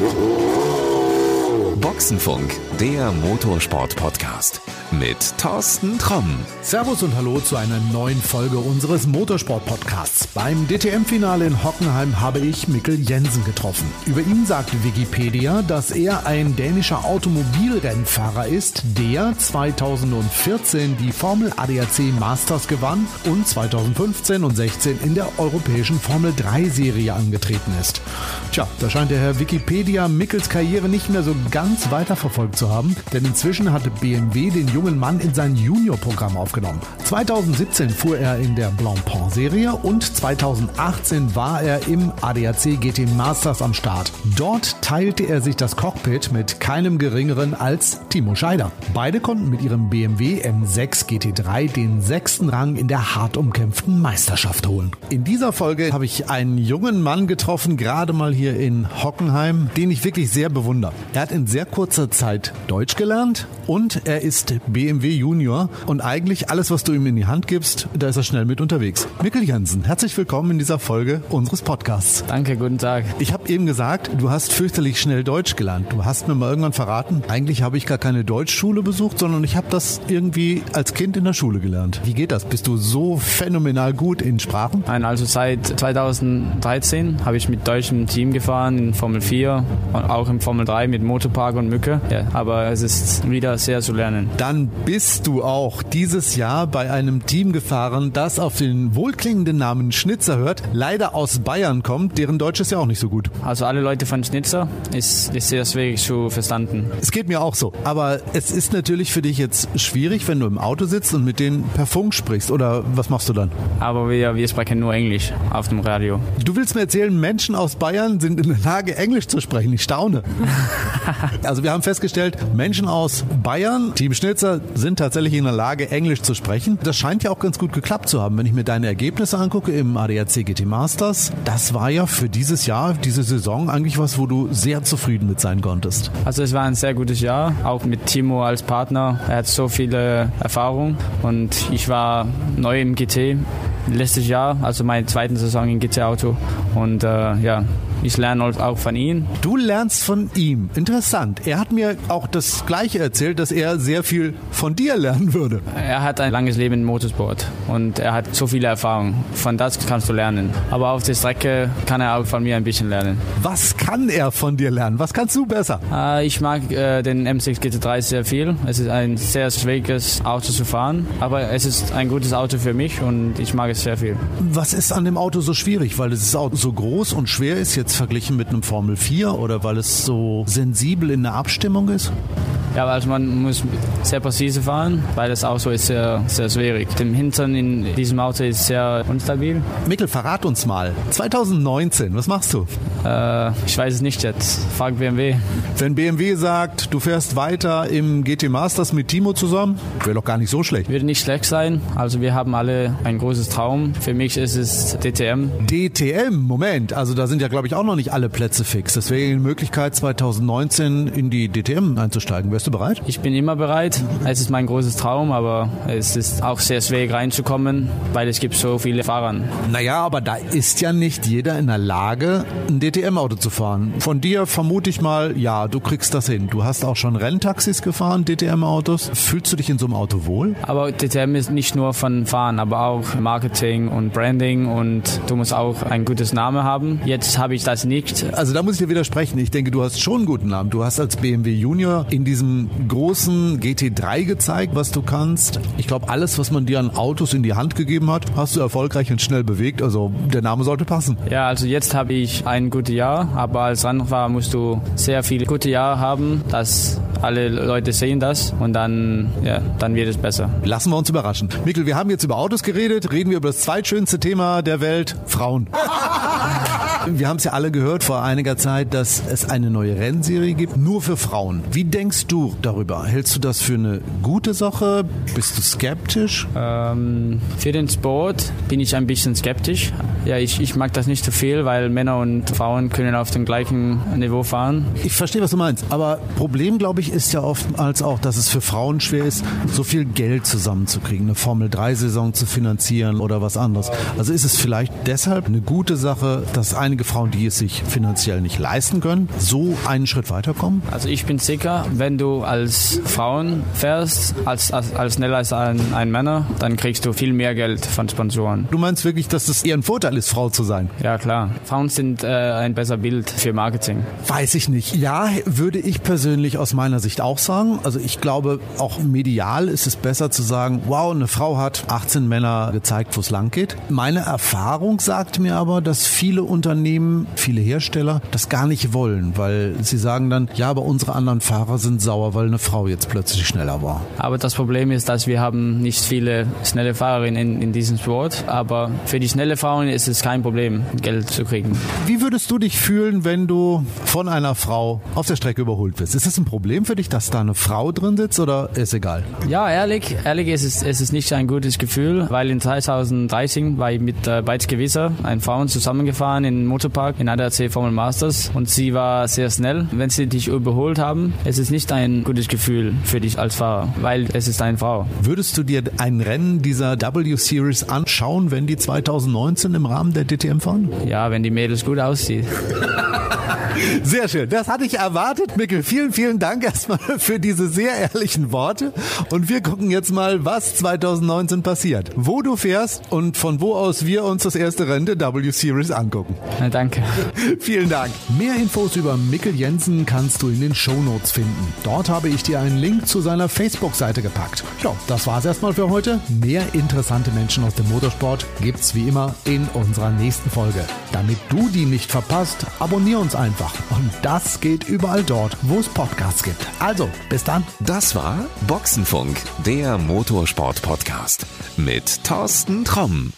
Mm-hmm. Boxenfunk, der Motorsport-Podcast mit Thorsten Tromm. Servus und Hallo zu einer neuen Folge unseres Motorsport-Podcasts. Beim DTM-Finale in Hockenheim habe ich Mikkel Jensen getroffen. Über ihn sagt Wikipedia, dass er ein dänischer Automobilrennfahrer ist, der 2014 die Formel ADAC Masters gewann und 2015 und 16 in der europäischen Formel 3-Serie angetreten ist. Tja, da scheint der Herr Wikipedia Mickels Karriere nicht mehr so ganz weiterverfolgt zu haben, denn inzwischen hatte BMW den jungen Mann in sein Junior-Programm aufgenommen. 2017 fuhr er in der Blancpain-Serie und 2018 war er im ADAC GT Masters am Start. Dort teilte er sich das Cockpit mit keinem geringeren als Timo Scheider. Beide konnten mit ihrem BMW M6 GT3 den sechsten Rang in der hart umkämpften Meisterschaft holen. In dieser Folge habe ich einen jungen Mann getroffen, gerade mal hier in Hockenheim, den ich wirklich sehr bewundere. Er hat in sehr kurzer Zeit Deutsch gelernt und er ist BMW Junior und eigentlich alles, was du ihm in die Hand gibst, da ist er schnell mit unterwegs. Mikkel Jansen, herzlich willkommen in dieser Folge unseres Podcasts. Danke, guten Tag. Ich habe eben gesagt, du hast fürchterlich schnell Deutsch gelernt. Du hast mir mal irgendwann verraten, eigentlich habe ich gar keine Deutschschule besucht, sondern ich habe das irgendwie als Kind in der Schule gelernt. Wie geht das? Bist du so phänomenal gut in Sprachen? Nein, also seit 2013 habe ich mit deutschem Team gefahren in Formel 4 und auch in Formel 3 mit Motorpark und Mücke. Ja, aber es ist wieder sehr zu lernen. Dann bist du auch dieses Jahr bei einem Team gefahren, das auf den wohlklingenden Namen Schnitzer hört, leider aus Bayern kommt, deren Deutsch ist ja auch nicht so gut. Also alle Leute von Schnitzer ist, ist sehr schwierig zu verstanden. Es geht mir auch so. Aber es ist natürlich für dich jetzt schwierig, wenn du im Auto sitzt und mit denen per Funk sprichst. Oder was machst du dann? Aber wir, wir sprechen nur Englisch auf dem Radio. Du willst mir erzählen, Menschen aus Bayern sind in der Lage, Englisch zu sprechen. Ich staune. also wir haben festgestellt, Menschen aus Bayern, Team Schnitzer, sind tatsächlich in der Lage, Englisch zu sprechen. Das scheint ja auch ganz gut geklappt zu haben. Wenn ich mir deine Ergebnisse angucke im ADAC GT Masters, das war ja für dieses Jahr, diese Saison eigentlich was, wo du sehr zufrieden mit sein konntest. Also es war ein sehr gutes Jahr, auch mit Timo als Partner. Er hat so viele Erfahrungen und ich war neu im GT letztes Jahr, also meine zweite Saison im GT-Auto und äh, ja, ich lerne auch von ihm. Du lernst von ihm. Interessant. Er hat mir auch das Gleiche erzählt, dass er sehr viel von dir lernen würde. Er hat ein langes Leben im Motorsport und er hat so viele Erfahrungen. Von das kannst du lernen. Aber auf der Strecke kann er auch von mir ein bisschen lernen. Was kann er von dir lernen? Was kannst du besser? Äh, ich mag äh, den M6 GT3 sehr viel. Es ist ein sehr schwieriges Auto zu fahren, aber es ist ein gutes Auto für mich und ich mag es sehr viel. Was ist an dem Auto so schwierig? Weil das Auto so groß und schwer ist jetzt verglichen mit einem Formel 4 oder weil es so sensibel in der Abstimmung ist? Ja, also man muss sehr präzise fahren, weil das Auto ist sehr, sehr schwierig. Dem Hintern in diesem Auto ist sehr unstabil. Mikkel, verrat uns mal. 2019, was machst du? Äh, ich weiß es nicht jetzt. Frag BMW. Wenn BMW sagt, du fährst weiter im GT Masters mit Timo zusammen, wäre doch gar nicht so schlecht. Würde nicht schlecht sein. Also wir haben alle ein großes Traum. Für mich ist es DTM. DTM, Moment. Also da sind ja, glaube ich, auch noch nicht alle Plätze fix. Das wäre die Möglichkeit, 2019 in die DTM einzusteigen. Wärst du bereit? Ich bin immer bereit. Es ist mein großes Traum, aber es ist auch sehr schwer reinzukommen, weil es gibt so viele Fahrer. Naja, aber da ist ja nicht jeder in der Lage, ein DTM-Auto zu fahren. Von dir vermute ich mal, ja, du kriegst das hin. Du hast auch schon Renntaxis gefahren, DTM-Autos. Fühlst du dich in so einem Auto wohl? Aber DTM ist nicht nur von Fahren, aber auch Marketing und Branding und du musst auch ein gutes Name haben. Jetzt habe ich das nicht. Also da muss ich dir widersprechen. Ich denke, du hast schon einen guten Namen. Du hast als BMW Junior in diesem großen GT3 gezeigt, was du kannst. Ich glaube, alles, was man dir an Autos in die Hand gegeben hat, hast du erfolgreich und schnell bewegt. Also der Name sollte passen. Ja, also jetzt habe ich ein gutes Jahr, aber als Rennfahrer musst du sehr viele gute Jahre haben, dass alle Leute sehen das und dann, ja, dann wird es besser. Lassen wir uns überraschen. Mikkel, wir haben jetzt über Autos geredet, reden wir über das zweitschönste Thema der Welt, Frauen. Wir haben es ja alle gehört vor einiger Zeit, dass es eine neue Rennserie gibt, nur für Frauen. Wie denkst du darüber? Hältst du das für eine gute Sache? Bist du skeptisch? Ähm, für den Sport bin ich ein bisschen skeptisch. Ja, ich, ich mag das nicht zu so viel, weil Männer und Frauen können auf dem gleichen Niveau fahren. Ich verstehe, was du meinst. Aber Problem, glaube ich, ist ja oftmals auch, dass es für Frauen schwer ist, so viel Geld zusammenzukriegen, eine Formel-3-Saison zu finanzieren oder was anderes. Also ist es vielleicht deshalb eine gute Sache, dass ein einige Frauen, die es sich finanziell nicht leisten können, so einen Schritt weiterkommen? Also ich bin sicher, wenn du als Frauen fährst, als, als, als schneller als ein, ein Männer, dann kriegst du viel mehr Geld von Sponsoren. Du meinst wirklich, dass es eher ein Vorteil ist, Frau zu sein? Ja, klar. Frauen sind äh, ein besser Bild für Marketing. Weiß ich nicht. Ja, würde ich persönlich aus meiner Sicht auch sagen. Also ich glaube, auch medial ist es besser zu sagen, wow, eine Frau hat 18 Männer gezeigt, wo es lang geht. Meine Erfahrung sagt mir aber, dass viele Unternehmen, viele Hersteller das gar nicht wollen, weil sie sagen dann, ja, aber unsere anderen Fahrer sind sauer, weil eine Frau jetzt plötzlich schneller war. Aber das Problem ist, dass wir haben nicht viele schnelle Fahrerinnen in, in diesem Sport. Aber für die schnelle Fahrerin ist es kein Problem, Geld zu kriegen. Wie würdest du dich fühlen, wenn du von einer Frau auf der Strecke überholt wirst? Ist es ein Problem für dich, dass da eine Frau drin sitzt oder ist egal? Ja, ehrlich, ehrlich ist es, es ist nicht ein gutes Gefühl, weil in 2013 war ich mit äh, Beitz Gewisser, ein Frauen, zusammengefahren in Motorpark in ADAC Formel Masters und sie war sehr schnell. Wenn sie dich überholt haben, es ist nicht ein gutes Gefühl für dich als Fahrer, weil es ist eine Frau. Würdest du dir ein Rennen dieser W-Series anschauen, wenn die 2019 im Rahmen der DTM fahren? Ja, wenn die Mädels gut aussieht. Sehr schön. Das hatte ich erwartet, Mikkel. Vielen, vielen Dank erstmal für diese sehr ehrlichen Worte. Und wir gucken jetzt mal, was 2019 passiert. Wo du fährst und von wo aus wir uns das erste Rennen der W-Series angucken. Na, danke. Vielen Dank. Mehr Infos über Mikkel Jensen kannst du in den Show Notes finden. Dort habe ich dir einen Link zu seiner Facebook-Seite gepackt. Ja, das war's erstmal für heute. Mehr interessante Menschen aus dem Motorsport gibt's wie immer in unserer nächsten Folge. Damit du die nicht verpasst, abonnier uns einfach. Und das geht überall dort, wo es Podcasts gibt. Also, bis dann. Das war Boxenfunk, der Motorsport-Podcast mit Thorsten Tromm.